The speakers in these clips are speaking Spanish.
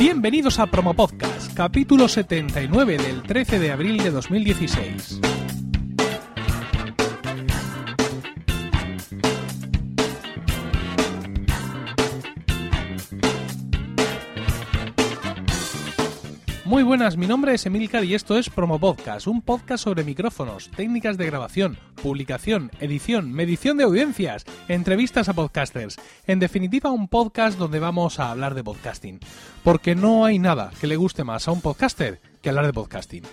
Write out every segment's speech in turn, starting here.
Bienvenidos a Promo Podcast, capítulo 79 del 13 de abril de 2016. Muy buenas, mi nombre es Emilcar y esto es Promo Podcast, un podcast sobre micrófonos, técnicas de grabación, publicación, edición, medición de audiencias, entrevistas a podcasters. En definitiva, un podcast donde vamos a hablar de podcasting. Porque no hay nada que le guste más a un podcaster que hablar de podcasting.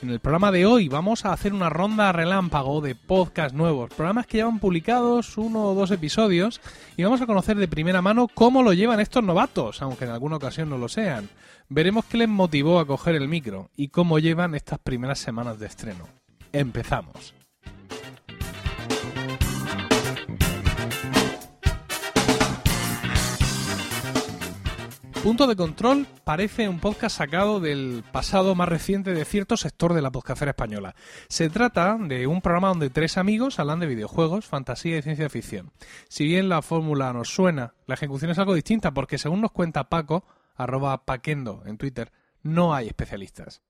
En el programa de hoy vamos a hacer una ronda relámpago de podcast nuevos, programas que llevan publicados uno o dos episodios y vamos a conocer de primera mano cómo lo llevan estos novatos, aunque en alguna ocasión no lo sean. Veremos qué les motivó a coger el micro y cómo llevan estas primeras semanas de estreno. Empezamos. Punto de Control parece un podcast sacado del pasado más reciente de cierto sector de la podcastera española. Se trata de un programa donde tres amigos hablan de videojuegos, fantasía y ciencia ficción. Si bien la fórmula nos suena, la ejecución es algo distinta porque según nos cuenta Paco, arroba paquendo en Twitter, no hay especialistas.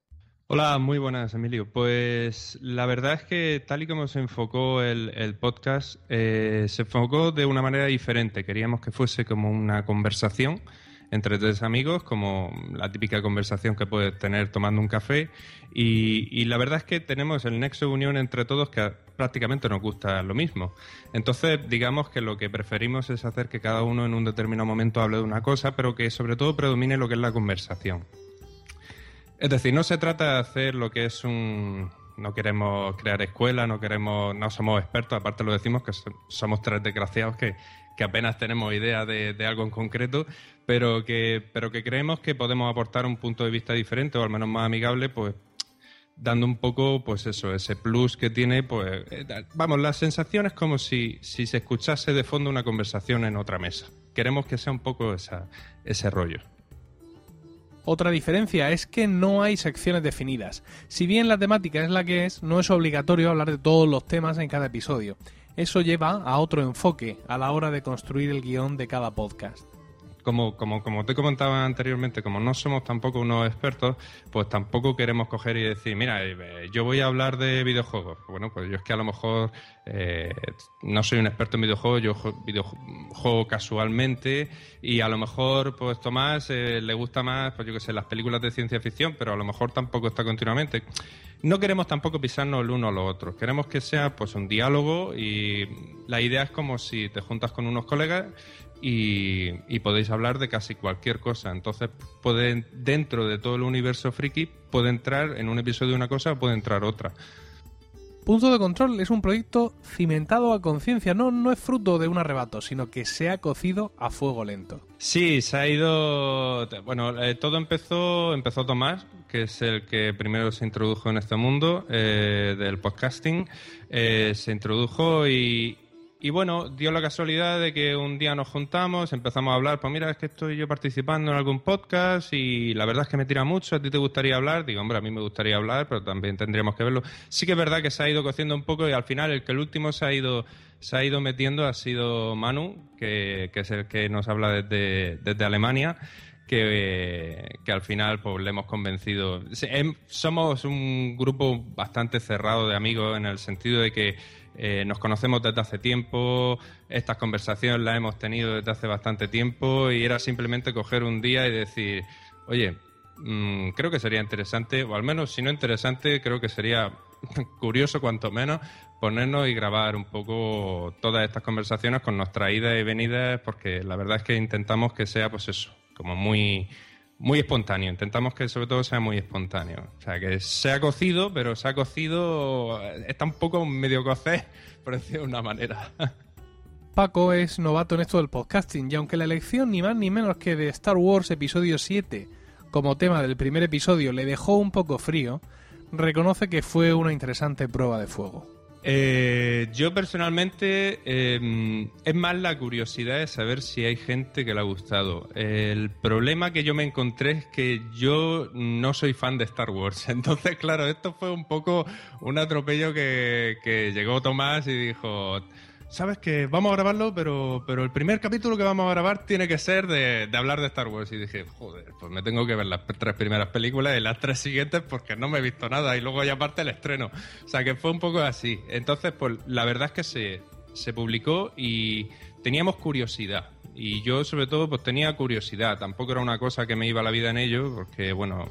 Hola, muy buenas, Emilio. Pues la verdad es que tal y como se enfocó el, podcast, eh, se enfocó de una manera diferente. Queríamos que fuese como una conversación entre tres amigos, como la típica conversación que puedes tener tomando un café. Y, la verdad es que tenemos el nexo de unión entre todos que prácticamente nos gusta lo mismo. Entonces, digamos que lo que preferimos es hacer que cada uno en un determinado momento hable de una cosa, pero que sobre todo predomine lo que es la conversación. Es decir, no se trata de hacer lo que es un, no queremos crear escuela, no queremos, no somos expertos, aparte lo decimos que somos tres desgraciados que, que apenas tenemos idea de, algo en concreto, pero que, pero que creemos que podemos aportar un punto de vista diferente o al menos más amigable, pues dando un poco, pues eso, ese plus que tiene, pues, eh, vamos, la sensación es como si, si se escuchase de fondo una conversación en otra mesa. Queremos que sea un poco esa, ese rollo. Otra diferencia es que no hay secciones definidas. Si bien la temática es la que es, no es obligatorio hablar de todos los temas en cada episodio. Eso lleva a otro enfoque a la hora de construir el guion de cada podcast como, como, como te comentaba anteriormente, como no somos tampoco unos expertos, pues tampoco queremos coger y decir, mira, eh, yo voy a hablar de videojuegos. Bueno, pues yo es que a lo mejor eh, no soy un experto en videojuegos, yo juego casualmente y a lo mejor, pues Tomás eh, le gusta más, pues yo qué sé, las películas de ciencia ficción, pero a lo mejor tampoco está continuamente. No queremos tampoco pisarnos el uno a los otros, queremos que sea pues un diálogo y la idea es como si te juntas con unos colegas y, podéis hablar de casi cualquier cosa. Entonces, pueden, dentro de todo el universo friki, puede entrar en un episodio una cosa o puede entrar otra. Punto de Control es un proyecto cimentado a conciencia, no, no es fruto de un arrebato, sino que se ha cocido a fuego lento. Sí, se ha ido. Bueno, eh, todo empezó, empezó Tomás, que es el que primero se introdujo en este mundo eh, del podcasting. Eh, se introdujo y, y bueno, dio la casualidad de que un día nos juntamos, empezamos a hablar, pues mira, es que estoy yo participando en algún podcast y la verdad es que me tira mucho, ¿a ti te gustaría hablar? Digo, hombre, a mí me gustaría hablar, pero también tendríamos que verlo. Sí que es verdad que se ha ido cociendo un poco y al final el que el último se ha ido, se ha ido metiendo ha sido Manu, que, es el que nos habla desde, desde Alemania. Que, que, al final pues le hemos convencido. Em, somos un grupo bastante cerrado de amigos en el sentido de que eh, nos conocemos desde hace tiempo, estas conversaciones las hemos tenido desde hace bastante tiempo y era simplemente coger un día y decir, oye, mm, creo que sería interesante, o al menos si no interesante, creo que sería curioso cuanto menos ponernos y grabar un poco todas estas conversaciones con nuestras idas y venidas, porque la verdad es que intentamos que sea pues eso, como muy muy espontáneo. Intentamos que sobre todo sea muy espontáneo. O sea, que sea cocido, pero se ha cocido, está un poco medio cocer, por decirlo de una manera. Paco es novato en esto del podcasting y aunque la elección ni más ni menos que de Star Wars Episodio 7 como tema del primer episodio le dejó un poco frío, reconoce que fue una interesante prueba de fuego. Eh, yo personalmente em, es más la curiosidad de saber si hay gente que le ha gustado. El problema que yo me encontré es que yo no soy fan de Star Wars. Entonces, claro, esto fue un poco un atropello que, que llegó Tomás y dijo, sabes que vamos a grabarlo, pero, pero el primer capítulo que vamos a grabar tiene que ser de, hablar de Star Wars. Y dije, joder, pues me tengo que ver las tres primeras películas y las tres siguientes porque no me he visto nada. Y luego ya aparte el estreno. O sea que fue un poco así. Entonces, pues la verdad es que se, se publicó y teníamos curiosidad. Y yo sobre todo pues tenía curiosidad. Tampoco era una cosa que me iba la vida en ello, porque bueno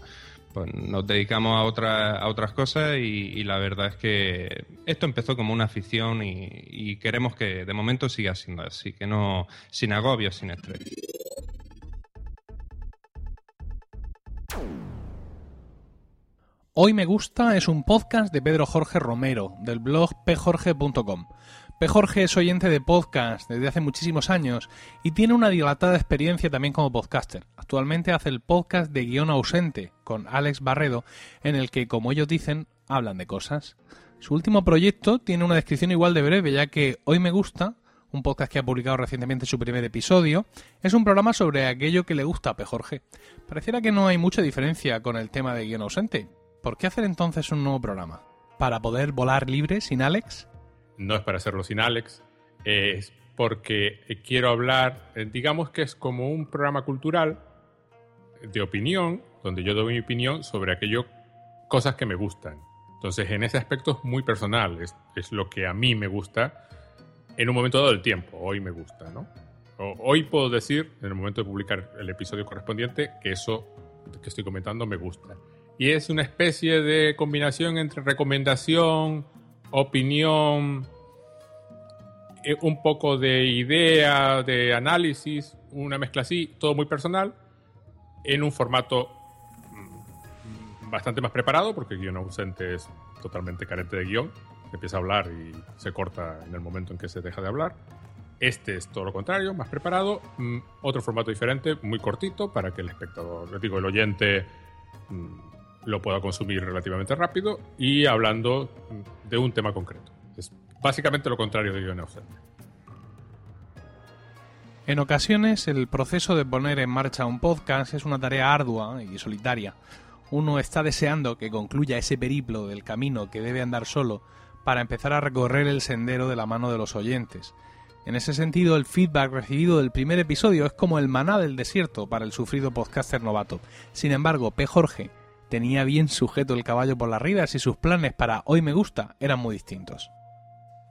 pues nos dedicamos a, otra, a otras cosas y, la verdad es que esto empezó como una afición y, queremos que de momento siga siendo así, que no sin agobios, sin estrés. Hoy me gusta es un podcast de Pedro Jorge Romero, del blog pjorge.com. P. Jorge es oyente de podcast desde hace muchísimos años y tiene una dilatada experiencia también como podcaster. Actualmente hace el podcast de Guión Ausente con Alex Barredo, en el que, como ellos dicen, hablan de cosas. Su último proyecto tiene una descripción igual de breve, ya que Hoy me gusta, un podcast que ha publicado recientemente su primer episodio, es un programa sobre aquello que le gusta a P. Jorge. Pareciera que no hay mucha diferencia con el tema de Guión Ausente. ¿Por qué hacer entonces un nuevo programa? ¿Para poder volar libre sin Alex? No es para hacerlo sin Alex, es porque quiero hablar, eh, digamos que es como un programa cultural de opinión, donde yo doy mi opinión sobre aquello, cosas que me gustan. Entonces, en ese aspecto es muy personal, es, lo que a mí me gusta en un momento dado del tiempo, hoy me gusta, ¿no? hoy puedo decir, en el momento de publicar el episodio correspondiente, que eso que estoy comentando me gusta. Y es una especie de combinación entre recomendación, opinión, eh, un poco de idea, de análisis, una mezcla así, todo muy personal, en un formato mm, bastante más preparado, porque el guion ausente es totalmente carente de guion, empieza a hablar y se corta en el momento en que se deja de hablar. Este es todo lo contrario, más preparado, mm, otro formato diferente, muy cortito, para que el espectador, digo, el oyente mm, lo pueda consumir relativamente rápido y hablando de un tema concreto. Es básicamente lo contrario de ausente. En ocasiones el proceso de poner en marcha un podcast es una tarea ardua y solitaria. Uno está deseando que concluya ese periplo del camino que debe andar solo para empezar a recorrer el sendero de la mano de los oyentes. En ese sentido, el feedback recibido del primer episodio es como el maná del desierto para el sufrido podcaster novato. Sin embargo, P. Jorge tenía bien sujeto el caballo por las ridas y sus planes para Hoy me gusta eran muy distintos.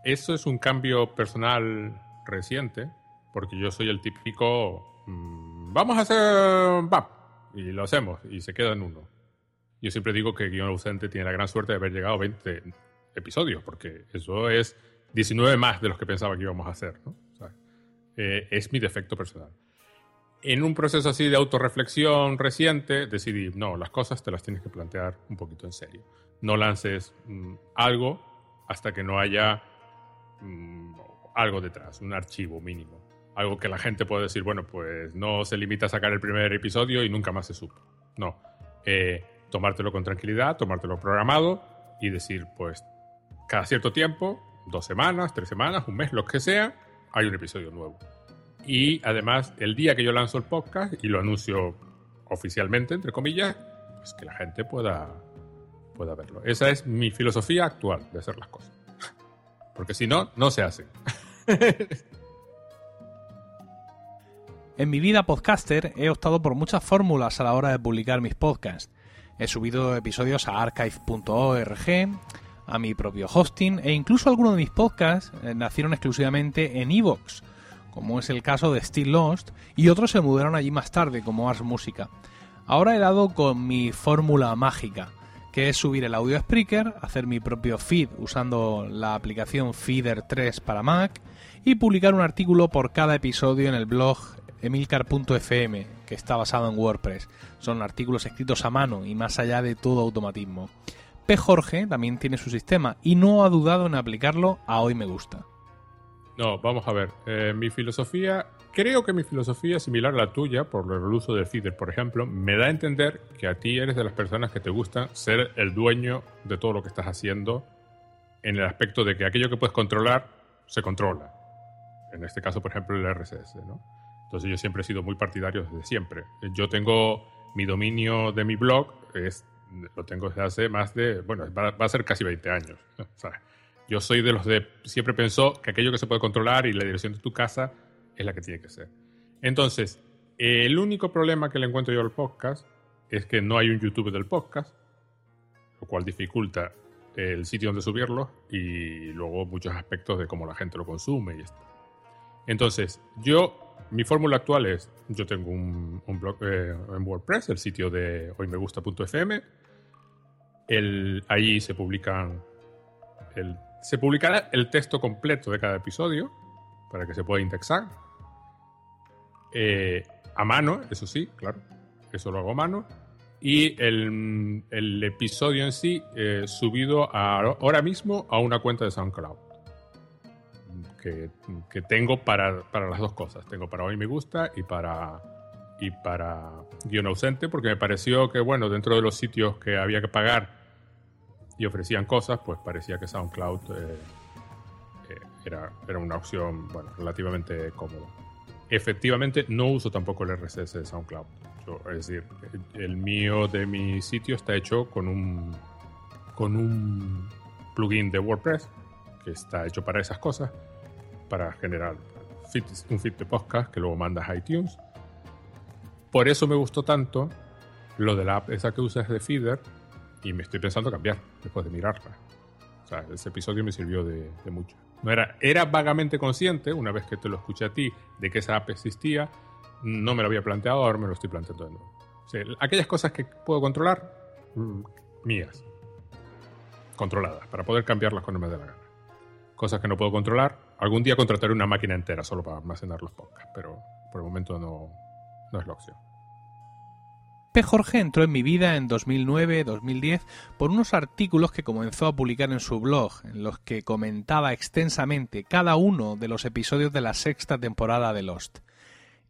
Eso es un cambio personal reciente, porque yo soy el típico, mm, vamos a hacer VAP, y lo hacemos, y se queda en uno. Yo siempre digo que Guión Ausente tiene la gran suerte de haber llegado a 20 episodios, porque eso es 19 más de los que pensaba que íbamos a hacer. Eh, es mi defecto personal en un proceso así de autorreflexión reciente, decidí, no, las cosas te las tienes que plantear un poquito en serio. No lances mm, algo hasta que no haya mm, algo detrás, un archivo mínimo. Algo que la gente pueda decir, bueno, pues no se limita a sacar el primer episodio y nunca más se supo. No. Eh, tomártelo con tranquilidad, tomártelo programado y decir, pues, cada cierto tiempo, dos semanas, tres semanas, un mes, lo que sea, hay un episodio nuevo. Y además, el día que yo lanzo el podcast y lo anuncio oficialmente, entre comillas, pues que la gente pueda, pueda verlo. Esa es mi filosofía actual de hacer las cosas. Porque si no, no se hace. En mi vida podcaster he optado por muchas fórmulas a la hora de publicar mis podcasts. He subido episodios a archive.org, a mi propio hosting e incluso algunos de mis podcasts eh, nacieron exclusivamente en Evox, como es el caso de Still Lost, y otros se mudaron allí más tarde, como Ars Música. Ahora he dado con mi fórmula mágica, que es subir el audio a Spreaker, hacer mi propio feed usando la aplicación Feeder 3 para Mac y publicar un artículo por cada episodio en el blog emilcar.fm, que está basado en WordPress. Son artículos escritos a mano y más allá de todo automatismo. P. Jorge también tiene su sistema y no ha dudado en aplicarlo a Hoy Me Gusta. No, vamos a ver. Eh, mi filosofía, creo que mi filosofía similar a la tuya, por el uso del feeder, por ejemplo, me da a entender que a ti eres de las personas que te gustan ser el dueño de todo lo que estás haciendo, en el aspecto de que aquello que puedes controlar, se controla. En este caso, por ejemplo, el RSS, ¿no? Entonces yo siempre he sido muy partidario desde siempre. Yo tengo mi dominio de mi blog, es, lo tengo desde hace más de, bueno, va, a ser casi 20 años. Yo soy de los de siempre pensó que aquello que se puede controlar y la dirección de tu casa es la que tiene que ser. Entonces, el único problema que le encuentro yo al podcast es que no hay un YouTube del podcast, lo cual dificulta el sitio donde subirlo y luego muchos aspectos de cómo la gente lo consume y esto. Entonces, yo, mi fórmula actual es, yo tengo un, blog eh, en WordPress, el sitio de hoymegusta.fm, ahí se publican, el, se publicará el texto completo de cada episodio para que se pueda indexar. Eh, a mano, eso sí, claro, eso lo hago a mano y el, el episodio en sí eh, subido ahora mismo a una cuenta de SoundCloud. Que, que tengo para, para, las dos cosas. Tengo para hoy me gusta y para, y para guion ausente, porque me pareció que, bueno, dentro de los sitios que había que pagar y ofrecían cosas, pues parecía que SoundCloud eh, eh, era, era una opción, bueno, relativamente cómoda. Efectivamente, no uso tampoco el RSS de SoundCloud es decir, el mío de mi sitio está hecho con un, con un plugin de WordPress que está hecho para esas cosas, para generar un feed de podcast que luego mandas a iTunes. Por eso me gustó tanto lo de la app esa que usas de Feeder y me estoy pensando cambiar después de mirarla. O sea, ese episodio me sirvió de, mucho. No era, era vagamente consciente, una vez que te lo escuché a ti, de que esa app existía, no me lo había planteado, ahora me lo estoy planteando de nuevo. aquellas cosas que puedo controlar, mm, mías. Controladas, para poder cambiarlas cuando me dé la gana. Cosas que no puedo controlar, algún día contrataré una máquina entera solo para almacenar los podcasts, pero por el momento no, no es la opción. P. Jorge entró en mi vida en 2009-2010 por unos artículos que comenzó a publicar en su blog, en los que comentaba extensamente cada uno de los episodios de la sexta temporada de Lost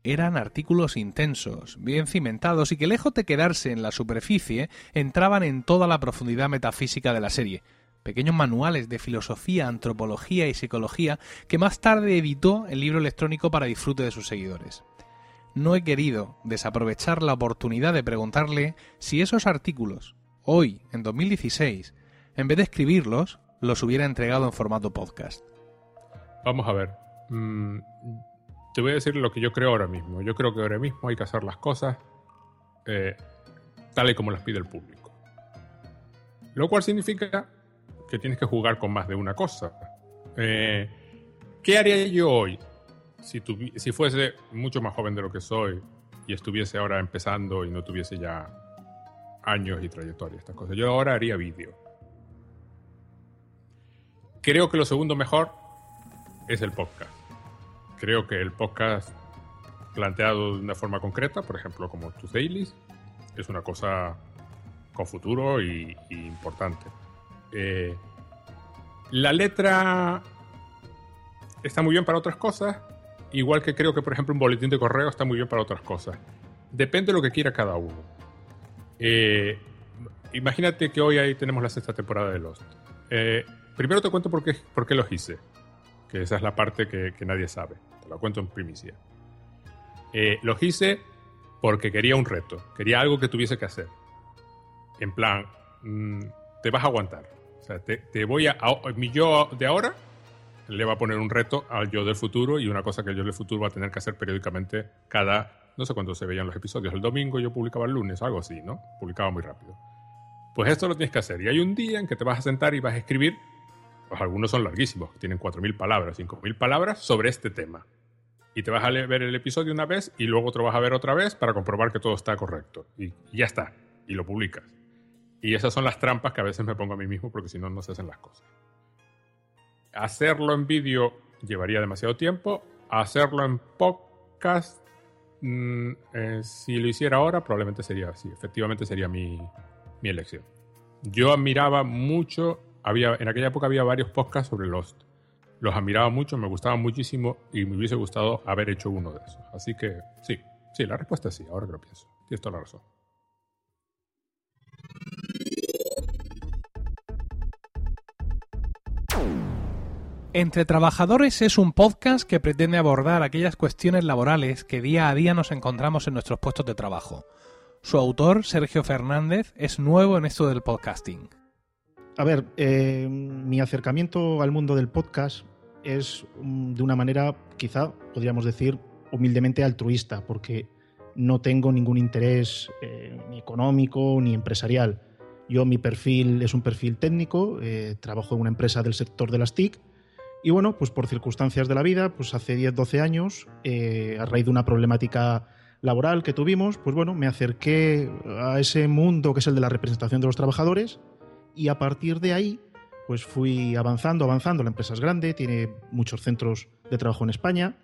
eran artículos intensos, bien cimentados y que lejos de quedarse en la superficie, entraban en toda la profundidad metafísica de la serie. Pequeños manuales de filosofía, antropología y psicología que más tarde editó el libro electrónico para disfrute de sus seguidores. No he querido desaprovechar la oportunidad de preguntarle si esos artículos, hoy, en 2016, en vez de escribirlos, los hubiera entregado en formato podcast. Vamos a ver. Mm, te voy a decir lo que yo creo ahora mismo. Yo creo que ahora mismo hay que hacer las cosas eh, tal y como las pide el público. Lo cual significa que tienes que jugar con más de una cosa. Eh, ¿Qué haría yo hoy si, si fuese mucho más joven de lo que soy y estuviese ahora empezando y no tuviese ya años y trayectoria, estas cosas? Yo ahora haría vídeo. Creo que lo segundo mejor es el podcast creo que el podcast planteado de una forma concreta, por ejemplo, como tus dailies, es una cosa con futuro y, importante. Eh, la letra está muy bien para otras cosas, igual que creo que, por ejemplo, un boletín de correo está muy bien para otras cosas. Depende de lo que quiera cada uno. Eh, imagínate que hoy ahí tenemos la sexta temporada de Lost. Eh, primero te cuento por qué, por qué los hice, que esa es la parte que nadie sabe lo cuento en primicia. Eh, los hice porque quería un reto, quería algo que tuviese que hacer. En plan, mm, te vas a aguantar. O sea, te, voy a, Mi yo de ahora le va a poner un reto al yo del futuro y una cosa que el yo del futuro va a tener que hacer periódicamente cada. No sé cuándo se veían los episodios. El domingo yo publicaba el lunes, algo así, ¿no? Publicaba muy rápido. Pues esto lo tienes que hacer. Y hay un día en que te vas a sentar y vas a escribir. Pues algunos son larguísimos, tienen 4.000 palabras, 5.000 palabras sobre este tema y te vas a ver el episodio una vez y luego lo vas a ver otra vez para comprobar que todo está correcto. Y, ya está. Y lo publicas. Y esas son las trampas que a veces me pongo a mí mismo porque si no, no se hacen las cosas. Hacerlo en vídeo llevaría demasiado tiempo. Hacerlo en podcast, mm, eh, si lo hiciera ahora, probablemente sería así. Efectivamente sería mi, mi elección. Yo admiraba mucho, había, en aquella época había varios podcasts sobre Lost los admiraba mucho, me gustaban muchísimo y me hubiese gustado haber hecho uno de esos. Así que sí, sí, la respuesta es sí, ahora que lo pienso. Tienes toda la razón. Entre Trabajadores es un podcast que pretende abordar aquellas cuestiones laborales que día a día nos encontramos en nuestros puestos de trabajo. Su autor, Sergio Fernández, es nuevo en esto del podcasting. a ver, eh, mi acercamiento al mundo del podcast es mm, de una manera, quizá podríamos decir, humildemente altruista, porque no tengo ningún interés eh, ni económico ni empresarial. Yo mi perfil es un perfil técnico, eh, trabajo en una empresa del sector de las TIC y bueno, pues por circunstancias de la vida, pues hace 10, 12 años, eh, a raíz de una problemática laboral que tuvimos, pues bueno, me acerqué a ese mundo que es el de la representación de los trabajadores y a partir de ahí, pues fui avanzando, avanzando. La empresa es grande, tiene muchos centros de trabajo en España,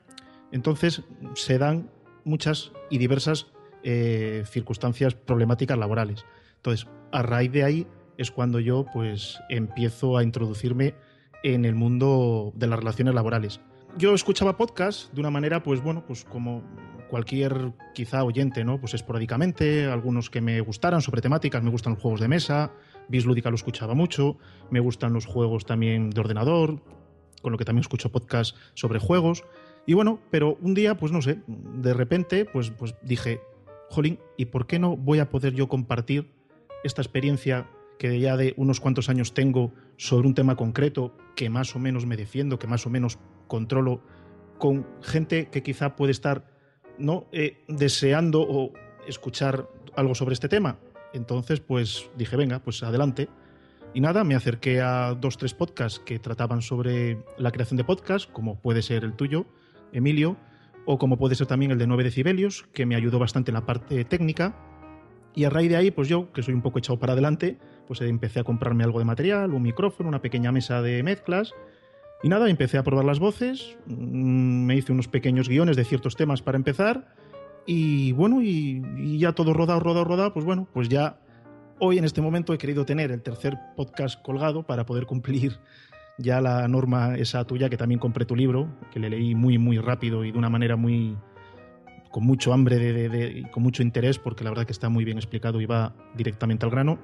entonces se dan muchas y diversas eh, circunstancias problemáticas laborales. Entonces, a raíz de ahí es cuando yo pues empiezo a introducirme en el mundo de las relaciones laborales. Yo escuchaba podcast de una manera, pues bueno, pues como cualquier quizá oyente, ¿no? Pues esporádicamente, algunos que me gustaran sobre temáticas, me gustan los juegos de mesa, Bislúdica lo escuchaba mucho, me gustan los juegos también de ordenador, con lo que también escucho podcast sobre juegos. Y bueno, pero un día, pues no sé, de repente, pues, pues dije, jolín, ¿y por qué no voy a poder yo compartir esta experiencia que ya de unos cuantos años tengo sobre un tema concreto que más o menos me defiendo, que más o menos controlo, con gente que quizá puede estar no eh, deseando o escuchar algo sobre este tema. Entonces, pues dije, venga, pues adelante. Y nada, me acerqué a dos, tres podcasts que trataban sobre la creación de podcasts, como puede ser el tuyo, Emilio, o como puede ser también el de 9 decibelios, que me ayudó bastante en la parte técnica. Y a raíz de ahí, pues yo, que soy un poco echado para adelante, pues empecé a comprarme algo de material, un micrófono, una pequeña mesa de mezclas. Y nada, empecé a probar las voces, mm, me hice unos pequeños guiones de ciertos temas para empezar. Y bueno, y, ya todo rodado, rodado, rodado, pues bueno, pues ya hoy en este momento he querido tener el tercer podcast colgado para poder cumplir ya la norma esa tuya, que también compré tu libro, que le leí muy, muy rápido y de una manera muy, con mucho hambre de, y con mucho interés, porque la verdad que está muy bien explicado y va directamente al grano.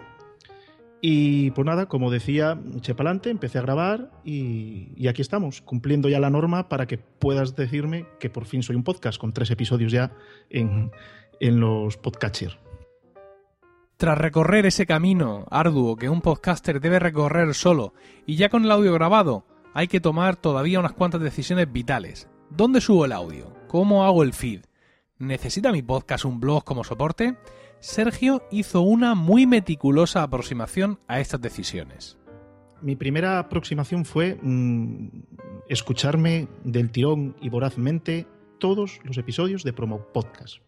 Y pues nada, como decía, eché para adelante, empecé a grabar y, aquí estamos, cumpliendo ya la norma para que puedas decirme que por fin soy un podcast con tres episodios ya en, en los podcatchers. Tras recorrer ese camino arduo que un podcaster debe recorrer solo y ya con el audio grabado, hay que tomar todavía unas cuantas decisiones vitales. ¿Dónde subo el audio? ¿Cómo hago el feed? ¿Necesita mi podcast un blog como soporte? Sergio hizo una muy meticulosa aproximación a estas decisiones. Mi primera aproximación fue mm, escucharme del tirón y vorazmente todos los episodios de Promo Podcast.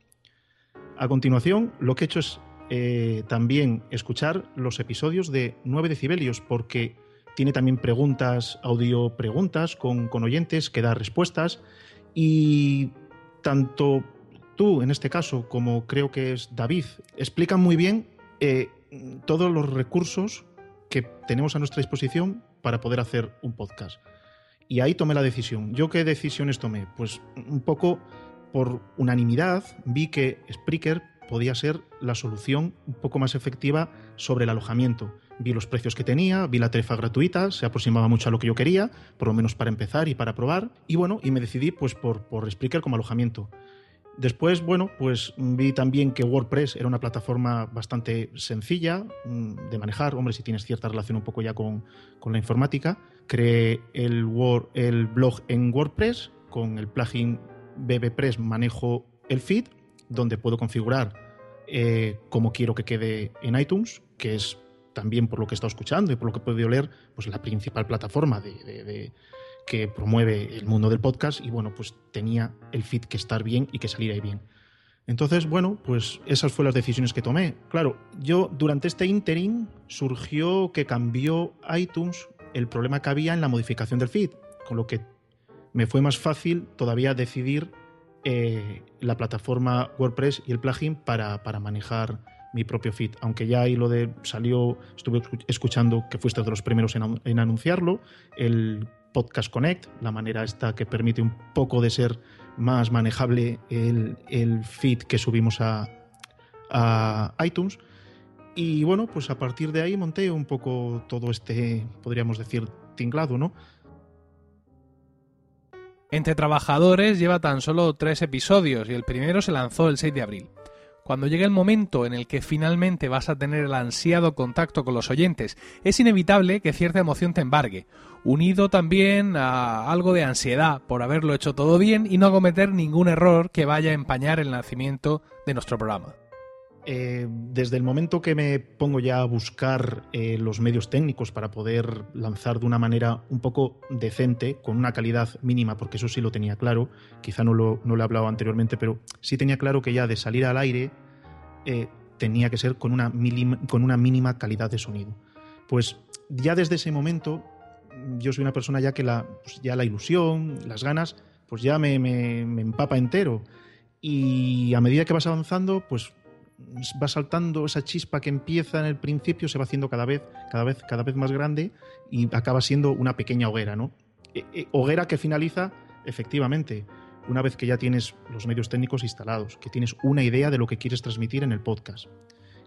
A continuación, lo que he hecho es eh, también escuchar los episodios de 9 decibelios, porque tiene también preguntas, audio preguntas con, con oyentes que da respuestas. Y tanto tú, en este caso, como creo que es David, explican muy bien eh, todos los recursos que tenemos a nuestra disposición para poder hacer un podcast. Y ahí tomé la decisión. ¿Yo qué decisiones tomé? Pues un poco por unanimidad vi que Spreaker podía ser la solución un poco más efectiva sobre el alojamiento. Vi los precios que tenía, vi la tarifa gratuita, se aproximaba mucho a lo que yo quería, por lo menos para empezar y para probar. Y bueno, y me decidí pues por, por Spreaker como alojamiento. Después, bueno, pues vi también que WordPress era una plataforma bastante sencilla mm, de manejar. Hombre, si tienes cierta relación un poco ya con, la informática. Creé el, el blog en WordPress. Con el plugin BBPress manejo el feed, donde puedo configurar eh, cómo quiero que quede en iTunes, que es también por lo que he estado escuchando y por lo que he podido leer, pues la principal plataforma de que promueve el mundo del podcast y bueno, pues tenía el feed que estar bien y que saliera bien. Entonces, bueno, pues esas fueron las decisiones que tomé. Claro, yo durante este interim surgió que cambió iTunes el problema que había en la modificación del feed, con lo que me fue más fácil todavía decidir eh, la plataforma WordPress y el plugin para, para, manejar mi propio feed. Aunque ya ahí lo de salió, estuve escuchando que fuiste de los primeros en, en anunciarlo, el Podcast Connect, la manera esta que permite un poco de ser más manejable el, feed que subimos a, iTunes. Y bueno, pues a partir de ahí monté un poco todo este, podríamos decir, tinglado, ¿no? Entre Trabajadores lleva tan solo tres episodios y el primero se lanzó el 6 de abril. Cuando llegue el momento en el que finalmente vas a tener el ansiado contacto con los oyentes, es inevitable que cierta emoción te embargue, unido también a algo de ansiedad por haberlo hecho todo bien y no cometer ningún error que vaya a empañar el nacimiento de nuestro programa. Eh, desde el momento que me pongo ya a buscar eh, los medios técnicos para poder lanzar de una manera un poco decente, con una calidad mínima, porque eso sí lo tenía claro, quizá no lo, no he hablado anteriormente, pero sí tenía claro que ya de salir al aire eh, tenía que ser con una, mínima calidad de sonido. Pues ya desde ese momento yo soy una persona ya que la, pues ya la ilusión, las ganas, pues ya me empapa entero. Y a medida que vas avanzando, pues va saltando esa chispa que empieza en el principio, se va haciendo cada vez, cada vez, cada vez más grande y acaba siendo una pequeña hoguera, ¿no? E, e, hoguera que finaliza, efectivamente, una vez que ya tienes los medios técnicos instalados, que tienes una idea de lo que quieres transmitir en el podcast,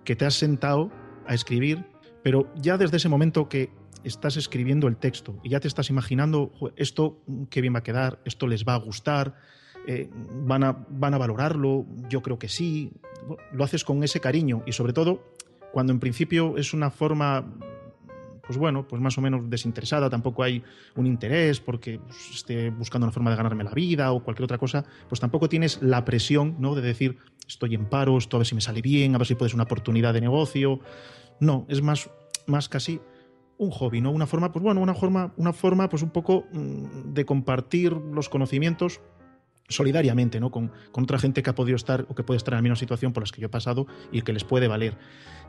que te has sentado a escribir, pero ya desde ese momento que estás escribiendo el texto y ya te estás imaginando, esto qué bien va a quedar, esto les va a gustar, eh, van, a, van a valorarlo, yo creo que sí, lo haces con ese cariño y sobre todo cuando en principio es una forma pues bueno, pues más o menos desinteresada, tampoco hay un interés porque pues, esté buscando una forma de ganarme la vida o cualquier otra cosa, pues tampoco tienes la presión, ¿no? De decir, estoy en paro, esto a ver si me sale bien, a ver si puedes una oportunidad de negocio. No, es más, más casi un hobby, ¿no? Una forma, pues bueno, una forma, una forma, pues un poco mm, de compartir los conocimientos solidariamente, ¿no? Con, otra gente que ha podido estar o que puede estar en la misma situación por las que yo he pasado y que les puede valer.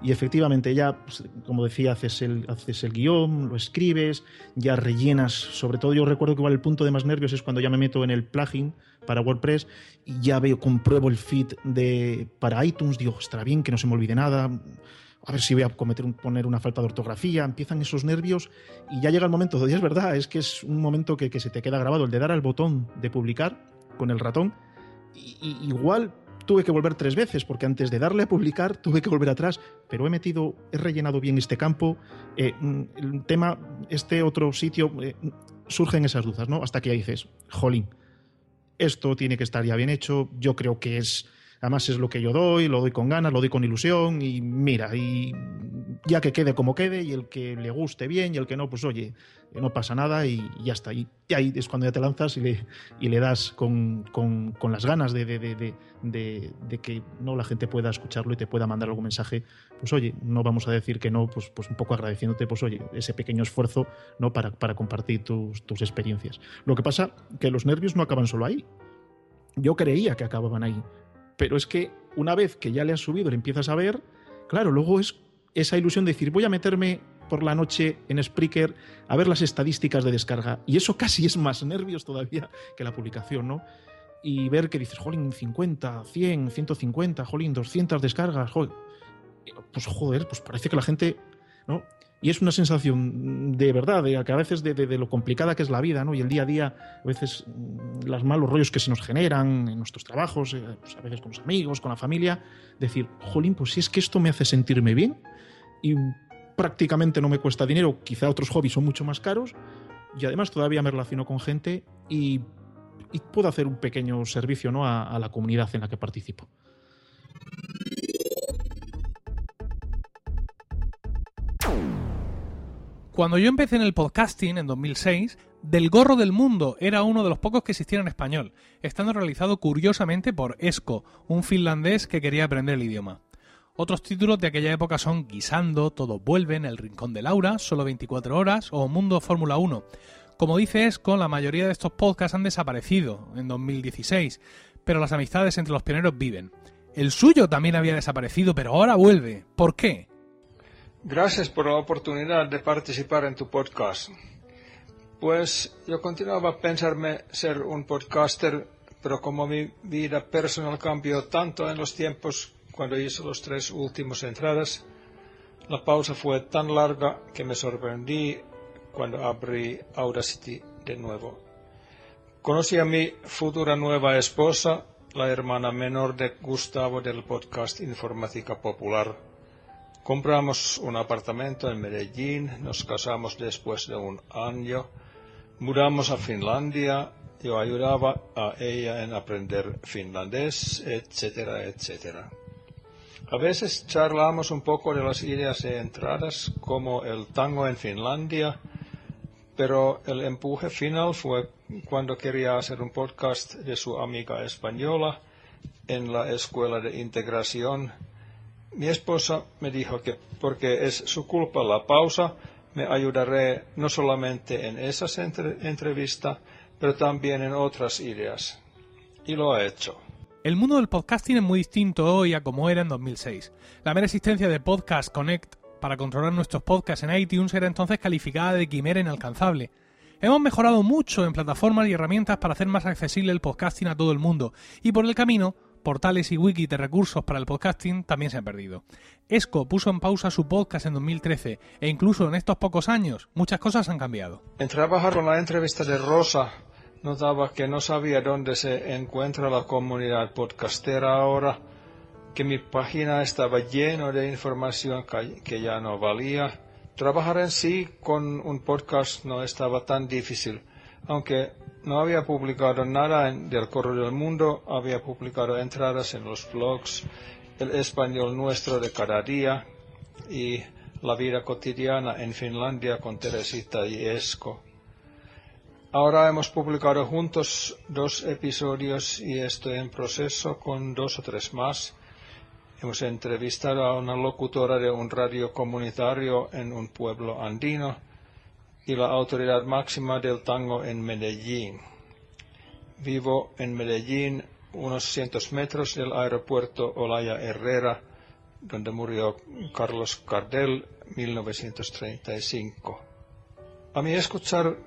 Y efectivamente ya, pues, como decía, haces el, haces el guion, lo escribes, ya rellenas, sobre todo yo recuerdo que igual el punto de más nervios es cuando ya me meto en el plugin para WordPress y ya veo, compruebo el feed de, para iTunes, digo, estará bien, que no se me olvide nada, a ver si voy a cometer poner una falta de ortografía, empiezan esos nervios y ya llega el momento, y es verdad, es que es un momento que, que se te queda grabado, el de dar al botón de publicar con el ratón. Y, igual tuve que volver tres veces, porque antes de darle a publicar tuve que volver atrás, pero he metido, he rellenado bien este campo. Eh, mm, el tema, este otro sitio, eh, surgen esas dudas, ¿no? Hasta que ya dices, jolín, esto tiene que estar ya bien hecho, yo creo que es Además es lo que yo doy, lo doy con ganas, lo doy con ilusión y mira, y ya que quede como quede y el que le guste bien y el que no, pues oye, no pasa nada y ya está. Y, ahí es cuando ya te lanzas y le, das con, las ganas de, que no la gente pueda escucharlo y te pueda mandar algún mensaje. Pues oye, no vamos a decir que no, pues, pues un poco agradeciéndote, pues oye, ese pequeño esfuerzo ¿no? para, compartir tus, tus experiencias. Lo que pasa que los nervios no acaban solo ahí. Yo creía que acababan ahí, pero es que una vez que ya le has subido, le empiezas a ver, claro, luego es esa ilusión de decir, voy a meterme por la noche en Spreaker a ver las estadísticas de descarga. Y eso casi es más nervios todavía que la publicación, ¿no? Y ver que dices, jolín, 50, 100, 150, jolín, 200 descargas, joder. Pues joder, pues parece que la gente, ¿no? Y es una sensación de verdad, de que a veces de, lo complicada que es la vida, ¿no? Y el día a día, a veces mm, los malos rollos que se nos generan en nuestros trabajos, eh, pues a veces con los amigos, con la familia, decir, jolín, pues si es que esto me hace sentirme bien y prácticamente no me cuesta dinero, quizá otros hobbies son mucho más caros, y además todavía me relaciono con gente y, puedo hacer un pequeño servicio ¿no? a la comunidad en la que participo. Cuando yo empecé en el podcasting en 2006, Del Gorro del Mundo era uno de los pocos que existían en español, estando realizado curiosamente por Esco, un finlandés que quería aprender el idioma. Otros títulos de aquella época son Guisando, Todos vuelven, El Rincón de Laura, Solo 24 horas o Mundo Fórmula 1. Como dice Esco, la mayoría de estos podcasts han desaparecido en 2016, pero las amistades entre los pioneros viven. El suyo también había desaparecido, pero ahora vuelve. ¿Por qué? Gracias por la oportunidad de participar en tu podcast. Pues yo continuaba a pensarme ser un podcaster, pero como mi vida personal cambió tanto en los tiempos cuando hice los tres últimos entradas, la pausa fue tan larga que me sorprendí cuando abrí Audacity de nuevo. Conocí a mi futura nueva esposa, la hermana menor de Gustavo del podcast Informática Popular Compramos un apartamento en Medellín, nos casamos después de un año, mudamos a Finlandia, yo ayudaba a ella en aprender finlandés, etcétera, etcétera. A veces charlamos un poco de las ideas de entradas, como el tango en Finlandia, pero el empuje final fue cuando quería hacer un podcast de su amiga española en la escuela de integración. Mi esposa me dijo que porque es su culpa la pausa, me ayudaré no solamente en esas entrevistas, pero también en otras ideas. Y lo ha hecho. El mundo del podcasting es muy distinto hoy a como era en 2006. La mera existencia de Podcast Connect para controlar nuestros podcasts en iTunes era entonces calificada de quimera inalcanzable. Hemos mejorado mucho en plataformas y herramientas para hacer más accesible el podcasting a todo el mundo, y por el camino, portales y wikis de recursos para el podcasting también se han perdido. ESCO puso en pausa su podcast en 2013, e incluso en estos pocos años muchas cosas han cambiado. En trabajar con la entrevista de Rosa, notaba que no sabía dónde se encuentra la comunidad podcastera ahora, que mi página estaba llena de información que ya no valía. Trabajar en sí con un podcast no estaba tan difícil, aunque no había publicado nada del Correo del Mundo, había publicado entradas en los blogs, el español nuestro de cada día y la vida cotidiana en Finlandia con Teresita y Esco. Ahora hemos publicado juntos dos episodios y estoy en proceso con dos o tres más. Hemos entrevistado a una locutora de un radio comunitario en un pueblo andino y la autoridad máxima del tango en Medellín. Vivo en Medellín, unos cientos metros del aeropuerto Olaya Herrera, donde murió Carlos Cardel, 1935. A mí escuchar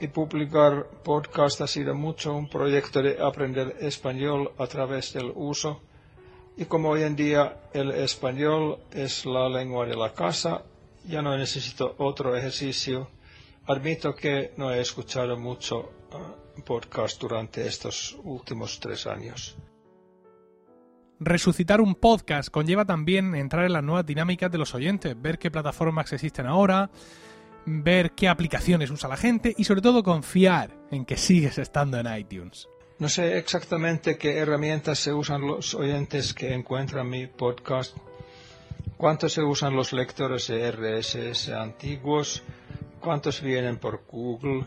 y publicar podcast ha sido mucho un proyecto de aprender español a través del uso y como hoy en día el español es la lengua de la casa, ya no necesito otro ejercicio. Admito que no he escuchado mucho uh, podcast durante estos últimos tres años. Resucitar un podcast conlleva también entrar en las nuevas dinámicas de los oyentes, ver qué plataformas existen ahora, ver qué aplicaciones usa la gente y sobre todo confiar en que sigues estando en iTunes. No sé exactamente qué herramientas se usan los oyentes que encuentran mi podcast, cuántos se usan los lectores de RSS antiguos, cuántos vienen por Google,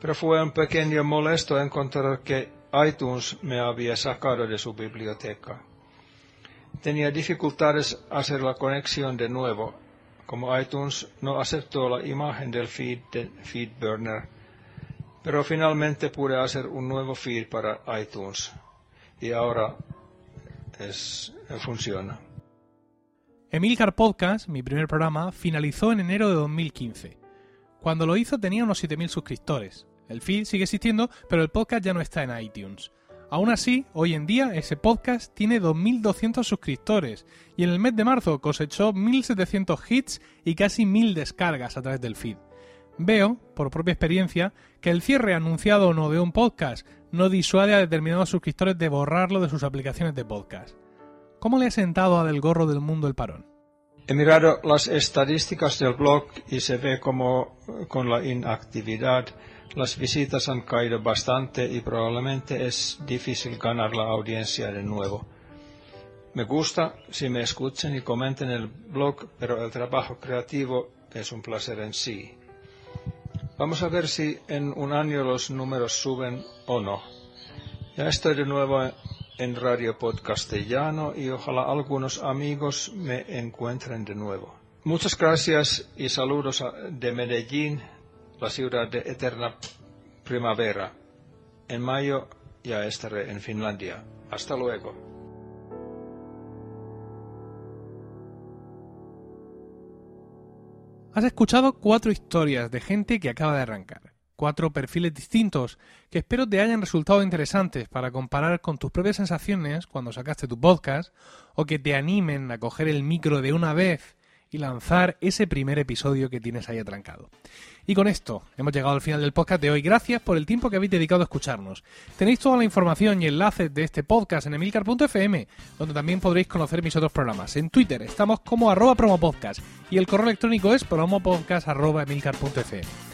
pero fue un pequeño molesto encontrar que iTunes me había sacado de su biblioteca. Tenía dificultades hacer la conexión de nuevo como iTunes no aceptó la imagen del feed de FeedBurner, pero finalmente pude hacer un nuevo feed para iTunes y ahora es, funciona. Emilcar Podcast, mi primer programa, finalizó en enero de 2015. Cuando lo hizo tenía unos 7.000 suscriptores. El feed sigue existiendo, pero el podcast ya no está en iTunes. Aún así, hoy en día ese podcast tiene 2.200 suscriptores y en el mes de marzo cosechó 1.700 hits y casi 1.000 descargas a través del feed. Veo, por propia experiencia, que el cierre anunciado o no de un podcast no disuade a determinados suscriptores de borrarlo de sus aplicaciones de podcast. ¿Cómo le ha sentado a Del Gorro del Mundo el parón? He mirado las estadísticas del blog y se ve como con la inactividad las visitas han caído bastante y probablemente es difícil ganar la audiencia de nuevo. Me gusta si me escuchan y comenten el blog, pero el trabajo creativo es un placer en sí. Vamos a ver si en un año los números suben o no. Ya estoy de nuevo en Radio Podcastellano y ojalá algunos amigos me encuentren de nuevo. Muchas gracias y saludos de Medellín la ciudad de eterna primavera. En mayo ya estaré en Finlandia. Hasta luego. Has escuchado cuatro historias de gente que acaba de arrancar, cuatro perfiles distintos que espero te hayan resultado interesantes para comparar con tus propias sensaciones cuando sacaste tu podcast o que te animen a coger el micro de una vez y lanzar ese primer episodio que tienes ahí atrancado. Y con esto hemos llegado al final del podcast de hoy. Gracias por el tiempo que habéis dedicado a escucharnos. Tenéis toda la información y enlaces de este podcast en emilcar.fm, donde también podréis conocer mis otros programas. En Twitter estamos como arroba promopodcast y el correo electrónico es promopodcast.emilcar.fm.